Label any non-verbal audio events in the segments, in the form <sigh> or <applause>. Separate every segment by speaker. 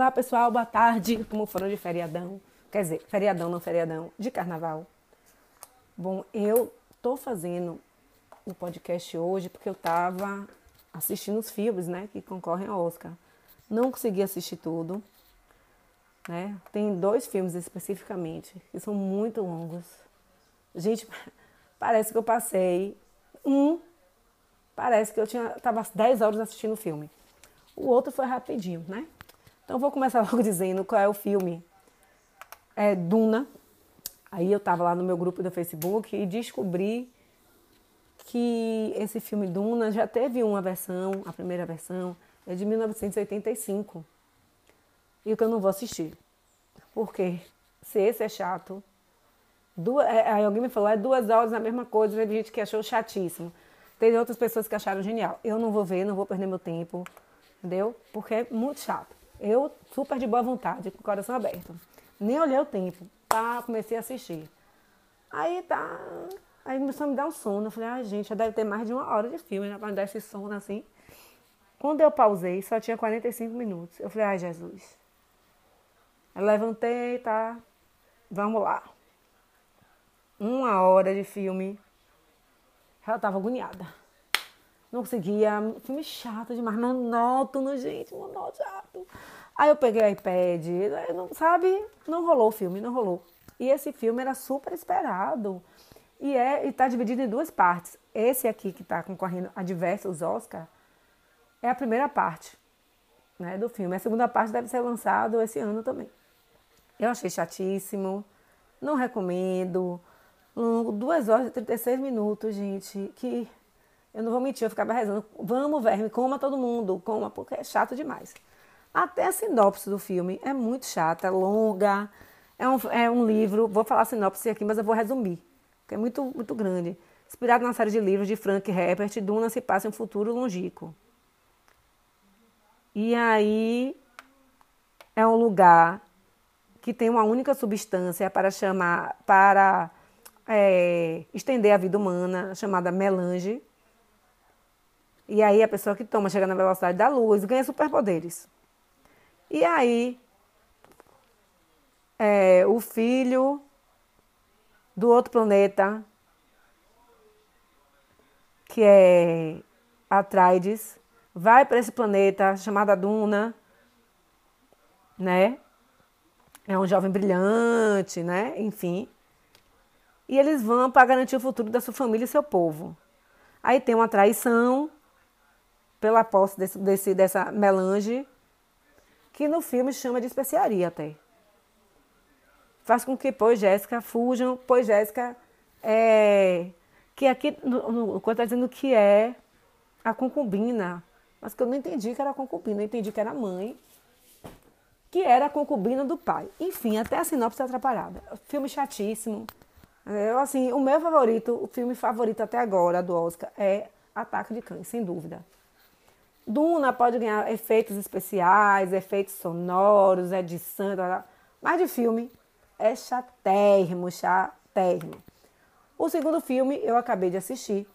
Speaker 1: Olá, pessoal, boa tarde. Como foram de feriadão? Quer dizer, feriadão, não feriadão, de carnaval. Bom, eu tô fazendo o podcast hoje porque eu tava assistindo os filmes, né, que concorrem ao Oscar. Não consegui assistir tudo, né? Tem dois filmes especificamente que são muito longos. Gente, <laughs> parece que eu passei um, parece que eu tinha tava 10 horas assistindo o filme. O outro foi rapidinho, né? Então vou começar <laughs> logo dizendo qual é o filme. É Duna. Aí eu estava lá no meu grupo do Facebook e descobri que esse filme Duna já teve uma versão, a primeira versão é de 1985. E que eu não vou assistir. Porque se esse é chato, duas, é, aí alguém me falou, é duas horas a mesma coisa, teve gente que achou chatíssimo. Teve outras pessoas que acharam genial. Eu não vou ver, não vou perder meu tempo, entendeu? Porque é muito chato. Eu, super de boa vontade, com o coração aberto. Nem olhei o tempo, tá? Comecei a assistir. Aí tá, Aí começou a me dar um sono. Eu falei, ah, gente, já deve ter mais de uma hora de filme, né? Pra me dar esse sono assim. Quando eu pausei, só tinha 45 minutos. Eu falei, ai, Jesus. Eu levantei, tá? Vamos lá. Uma hora de filme. Ela tava agoniada. Não conseguia. Filme chato demais, monótono, gente, monótono, chato. Aí eu peguei o iPad, não, sabe? Não rolou o filme, não rolou. E esse filme era super esperado. E é está dividido em duas partes. Esse aqui que está concorrendo a diversos Oscar é a primeira parte né, do filme. A segunda parte deve ser lançado esse ano também. Eu achei chatíssimo, não recomendo. Longo, 2 horas e 36 minutos, gente. Que eu não vou mentir, eu ficava rezando. Vamos, verme, coma todo mundo, coma, porque é chato demais. Até a sinopse do filme é muito chata, longa. É um, é um livro, vou falar sinopse aqui, mas eu vou resumir que é muito, muito grande. Inspirado na série de livros de Frank Herbert, Duna se passa em um futuro longínquo. E aí é um lugar que tem uma única substância para chamar, para é, estender a vida humana, chamada melange. E aí a pessoa que toma chega na velocidade da luz ganha superpoderes. E aí é, o filho do outro planeta, que é Atreides, vai para esse planeta chamado Duna, né? É um jovem brilhante, né? Enfim. E eles vão para garantir o futuro da sua família e seu povo. Aí tem uma traição pela posse desse, desse, dessa melange, que no filme chama de especiaria até faz com que pois Jéssica fujam, pois Jéssica é, que aqui no, no, está dizendo que é a concubina, mas que eu não entendi que era concubina, eu entendi que era mãe, que era a concubina do pai. Enfim, até a sinopse atrapalhada. Filme chatíssimo. Eu, assim, o meu favorito, o filme favorito até agora do Oscar é Ataque de Cães, sem dúvida. Duna pode ganhar efeitos especiais, efeitos sonoros, edição, mas de filme é chatérrimo, chatérrimo. O segundo filme eu acabei de assistir.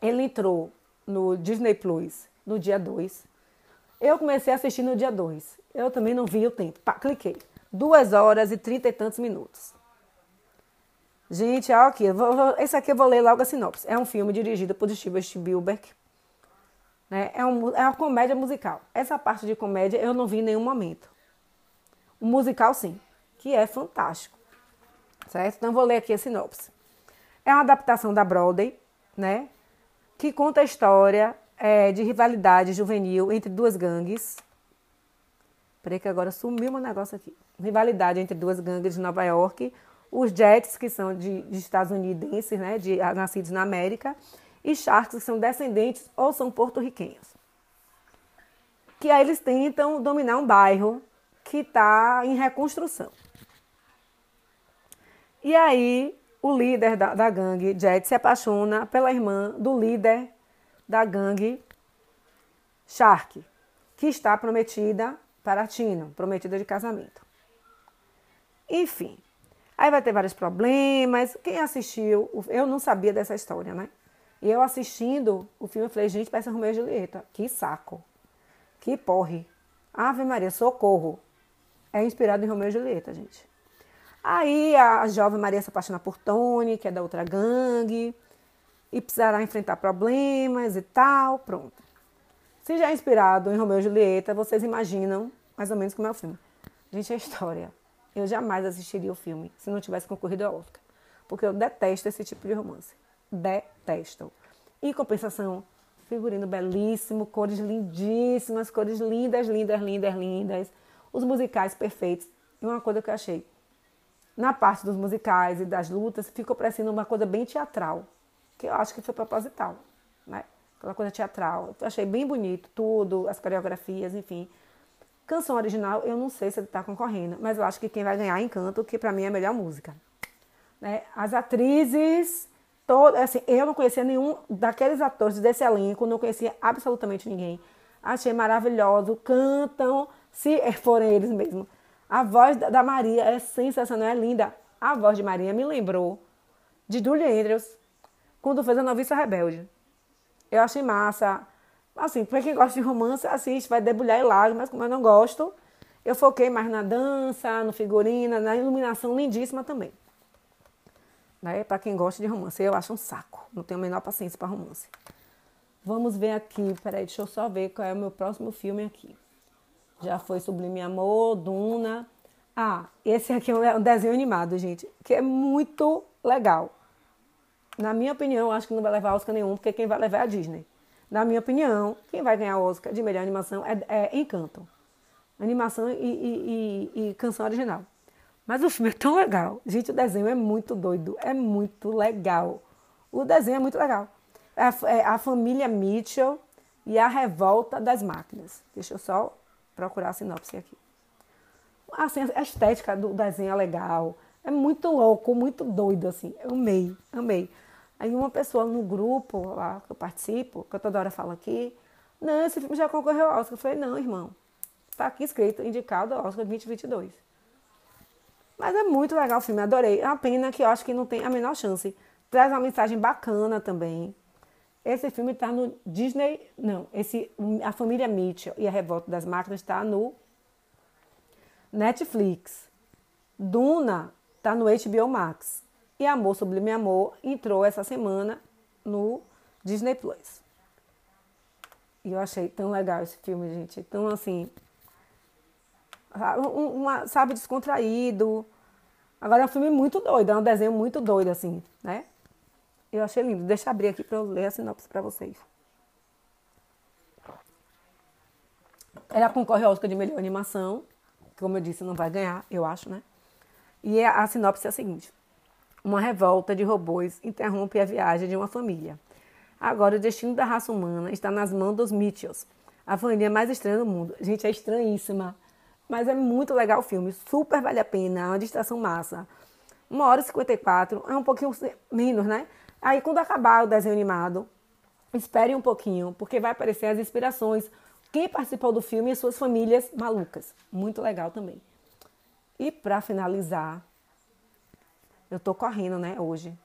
Speaker 1: Ele entrou no Disney Plus no dia 2. Eu comecei a assistir no dia 2. Eu também não vi o tempo. Pá, cliquei. Duas horas e trinta e tantos minutos. Gente, ó, aqui, vou, esse aqui eu vou ler logo a sinopse. É um filme dirigido por Steven Spielberg. Né? É, um, é uma comédia musical. Essa parte de comédia eu não vi em nenhum momento. O musical, sim que é fantástico. Certo? Então, vou ler aqui a sinopse. É uma adaptação da Broadway, né? Que conta a história é, de rivalidade juvenil entre duas gangues. Peraí que agora sumiu um negócio aqui. Rivalidade entre duas gangues de Nova York. Os Jets, que são de, de estadunidenses, né? De, nascidos na América. E Sharks, que são descendentes ou são porto-riquenhos. Que aí eles tentam dominar um bairro que está em reconstrução. E aí, o líder da, da gangue, Jet, se apaixona pela irmã do líder da gangue, Shark, que está prometida para Tino, prometida de casamento. Enfim, aí vai ter vários problemas. Quem assistiu, eu não sabia dessa história, né? E eu assistindo o filme, eu falei, gente, parece Romeu e Julieta. Que saco. Que porre. Ave Maria, socorro. É inspirado em Romeu e Julieta, gente. Aí a jovem Maria se apaixona por Tony, que é da outra gangue, e precisará enfrentar problemas e tal, pronto. Se já é inspirado em Romeu e Julieta, vocês imaginam mais ou menos como é o filme. Gente, é história. Eu jamais assistiria o filme se não tivesse concorrido ao Oscar. Porque eu detesto esse tipo de romance. Detesto. Em compensação, figurino belíssimo, cores lindíssimas, cores lindas, lindas, lindas, lindas. Os musicais perfeitos. E uma coisa que eu achei, na parte dos musicais e das lutas, ficou parecendo uma coisa bem teatral, que eu acho que foi proposital, né? Aquela coisa teatral. Eu achei bem bonito tudo, as coreografias, enfim. Canção original, eu não sei se ele está concorrendo, mas eu acho que quem vai ganhar é Encanto, que para mim é a melhor música. Né? As atrizes, todo, assim, eu não conhecia nenhum daqueles atores desse elenco, não conhecia absolutamente ninguém. Achei maravilhoso, cantam, se <laughs> forem eles mesmo. A voz da Maria é sensacional, é linda. A voz de Maria me lembrou de Julie Andrews, quando fez a Noviça Rebelde. Eu achei massa. Assim, para quem gosta de romance, assiste, vai debulhar em lágrimas, como eu não gosto. Eu foquei mais na dança, no figurino, na iluminação lindíssima também. Né? Para quem gosta de romance, eu acho um saco. Não tenho a menor paciência para romance. Vamos ver aqui, peraí, deixa eu só ver qual é o meu próximo filme aqui. Já foi Sublime Amor, Duna. Ah, esse aqui é um desenho animado, gente, que é muito legal. Na minha opinião, acho que não vai levar Oscar nenhum, porque quem vai levar é a Disney. Na minha opinião, quem vai ganhar Oscar de melhor animação é, é Encanto. Animação e, e, e, e, canção original. Mas o filme é tão legal. Gente, o desenho é muito doido. É muito legal. O desenho é muito legal. É a, é a família Mitchell e a revolta das máquinas. Deixa eu só procurar a sinopse aqui. Assim, a estética do desenho é legal. É muito louco, muito doido, assim. Eu amei, amei. Aí uma pessoa no grupo lá que eu participo, que eu toda hora falo aqui, não, esse filme já concorreu ao Oscar. Eu falei, não, irmão, tá aqui escrito, indicado ao Oscar 2022. Mas é muito legal o filme, adorei. É uma pena que eu acho que não tem a menor chance. Traz uma mensagem bacana também. Esse filme está no Disney, não, esse a família Mitchell e a Revolta das Máquinas está no Netflix. Duna está no HBO Max. E Amor Sublime Amor entrou essa semana no Disney Plus. E eu achei tão legal esse filme, gente. Tão assim. Uma, sabe, descontraído. Agora é um filme muito doido, é um desenho muito doido, assim, né? Eu achei lindo. Deixa eu abrir aqui para eu ler a sinopse para vocês. Ela concorre ao Oscar de melhor animação. Como eu disse, não vai ganhar, eu acho, né? E a sinopse é a seguinte. Uma revolta de robôs interrompe a viagem de uma família. Agora, o destino da raça humana está nas mãos dos Mitchells, a família mais estranha do mundo. Gente, é estranhíssima. Mas é muito legal o filme. Super vale a pena. É uma distração massa. Uma hora e 54. É um pouquinho menos, né? Aí, quando acabar o desenho animado, espere um pouquinho, porque vai aparecer as inspirações. Quem participou do filme e suas famílias malucas. Muito legal também. E para finalizar, eu tô correndo, né, hoje.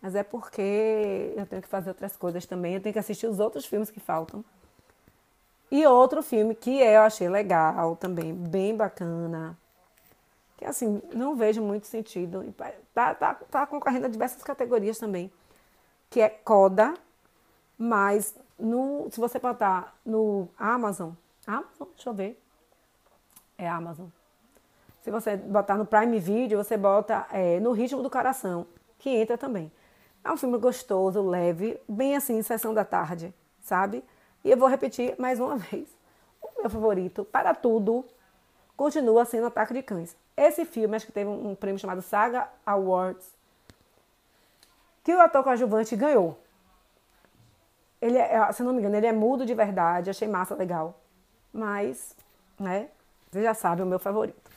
Speaker 1: Mas é porque eu tenho que fazer outras coisas também. Eu tenho que assistir os outros filmes que faltam. E outro filme que eu achei legal também, bem bacana. Que assim, não vejo muito sentido. Tá, tá, tá concorrendo a diversas categorias também. Que é Coda, mas no, se você botar no Amazon. Amazon, deixa eu ver. É Amazon. Se você botar no Prime Video, você bota é, no ritmo do coração, que entra também. É um filme gostoso, leve, bem assim, sessão da tarde, sabe? E eu vou repetir mais uma <laughs> vez. O meu favorito, para tudo, continua sendo Ataque de Cães. Esse filme, acho que teve um prêmio chamado Saga Awards, que o ator coadjuvante ganhou. Ele é, se não me engano, ele é mudo de verdade, achei massa, legal. Mas, né, você já sabe, é o meu favorito.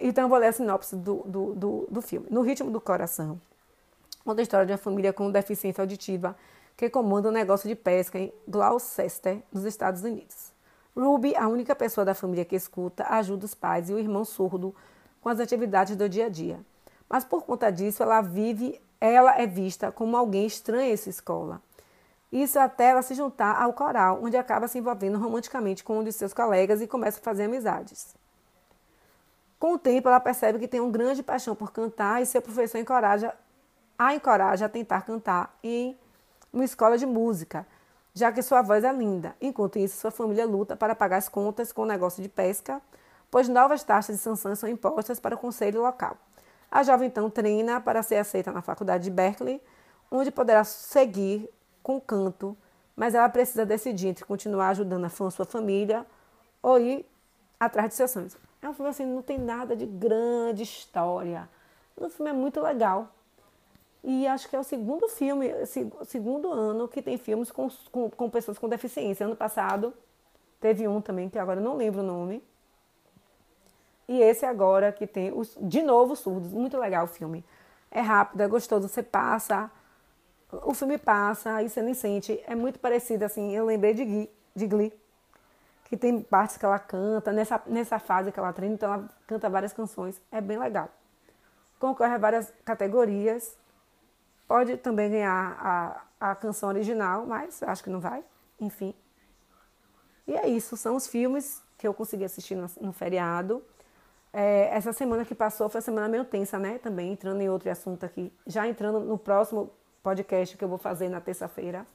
Speaker 1: Então, eu vou ler a sinopse do, do, do, do filme. No ritmo do coração, conta a história de uma família com deficiência auditiva que comanda um negócio de pesca em Gloucester, nos Estados Unidos. Ruby, a única pessoa da família que escuta, ajuda os pais e o irmão surdo com as atividades do dia a dia. Mas por conta disso, ela vive, ela é vista como alguém estranho em sua escola. Isso até ela se juntar ao coral, onde acaba se envolvendo romanticamente com um de seus colegas e começa a fazer amizades. Com o tempo, ela percebe que tem uma grande paixão por cantar e seu professor encoraja, a encoraja a tentar cantar em uma escola de música, já que sua voz é linda. Enquanto isso, sua família luta para pagar as contas com o negócio de pesca, pois novas taxas de sanção são impostas para o conselho local. A jovem então treina para ser aceita na faculdade de Berkeley, onde poderá seguir com canto, mas ela precisa decidir entre continuar ajudando a sua família ou ir atrás de seus sonhos. É um filme assim, não tem nada de grande história. O filme é muito legal. E acho que é o segundo filme, segundo ano que tem filmes com, com, com pessoas com deficiência. Ano passado teve um também, que agora não lembro o nome. E esse agora que tem, os, de novo, surdos. Muito legal o filme. É rápido, é gostoso. Você passa o filme passa, aí você nem sente. É muito parecido, assim, eu lembrei de de Glee, que tem partes que ela canta, nessa, nessa fase que ela treina, então ela canta várias canções. É bem legal. Concorre a várias categorias. Pode também ganhar a, a canção original, mas acho que não vai. Enfim. E é isso, são os filmes que eu consegui assistir no, no feriado. É, essa semana que passou foi a semana meio tensa, né? Também entrando em outro assunto aqui. Já entrando no próximo podcast que eu vou fazer na terça-feira,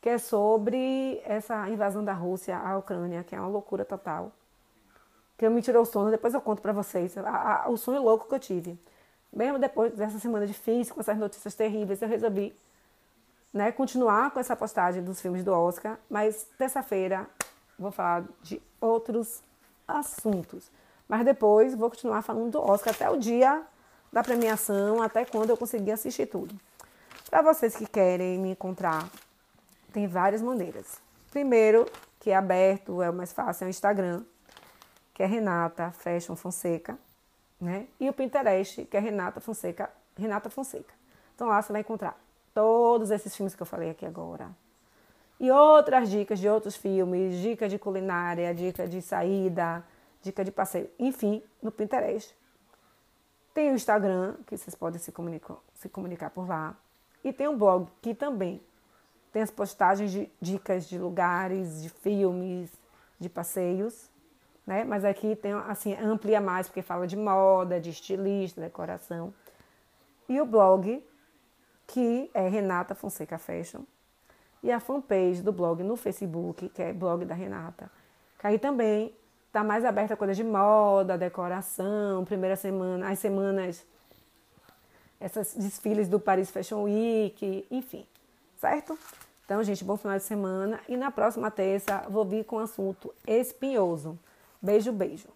Speaker 1: que é sobre essa invasão da Rússia à Ucrânia, que é uma loucura total. Que me tirou o sono, depois eu conto para vocês a, a, o sonho louco que eu tive. Mesmo depois dessa semana difícil, com essas notícias terríveis, eu resolvi né, continuar com essa postagem dos filmes do Oscar, mas terça-feira vou falar de outros assuntos. Mas depois vou continuar falando do Oscar até o dia da premiação, até quando eu conseguir assistir tudo. Para vocês que querem me encontrar, tem várias maneiras. Primeiro, que é aberto, é o mais fácil, é o Instagram, que é Renata Fashion Fonseca, né? E o Pinterest, que é Renata Fonseca, Renata Fonseca. Então lá você vai encontrar todos esses filmes que eu falei aqui agora. E outras dicas de outros filmes, dica de culinária, dica de saída, dica de passeio, enfim, no Pinterest. Tem o Instagram, que vocês podem se comunicar, se comunicar por lá. E tem um blog que também tem as postagens de dicas de lugares, de filmes, de passeios, né? Mas aqui tem assim amplia mais porque fala de moda, de estilista, decoração. E o blog que é Renata Fonseca Fashion e a fanpage do blog no Facebook, que é blog da Renata. Que aí também está mais aberta a coisas de moda, decoração, primeira semana, as semanas esses desfiles do Paris Fashion Week, enfim, certo? Então, gente, bom final de semana e na próxima terça vou vir com um assunto espinhoso. Beijo, beijo.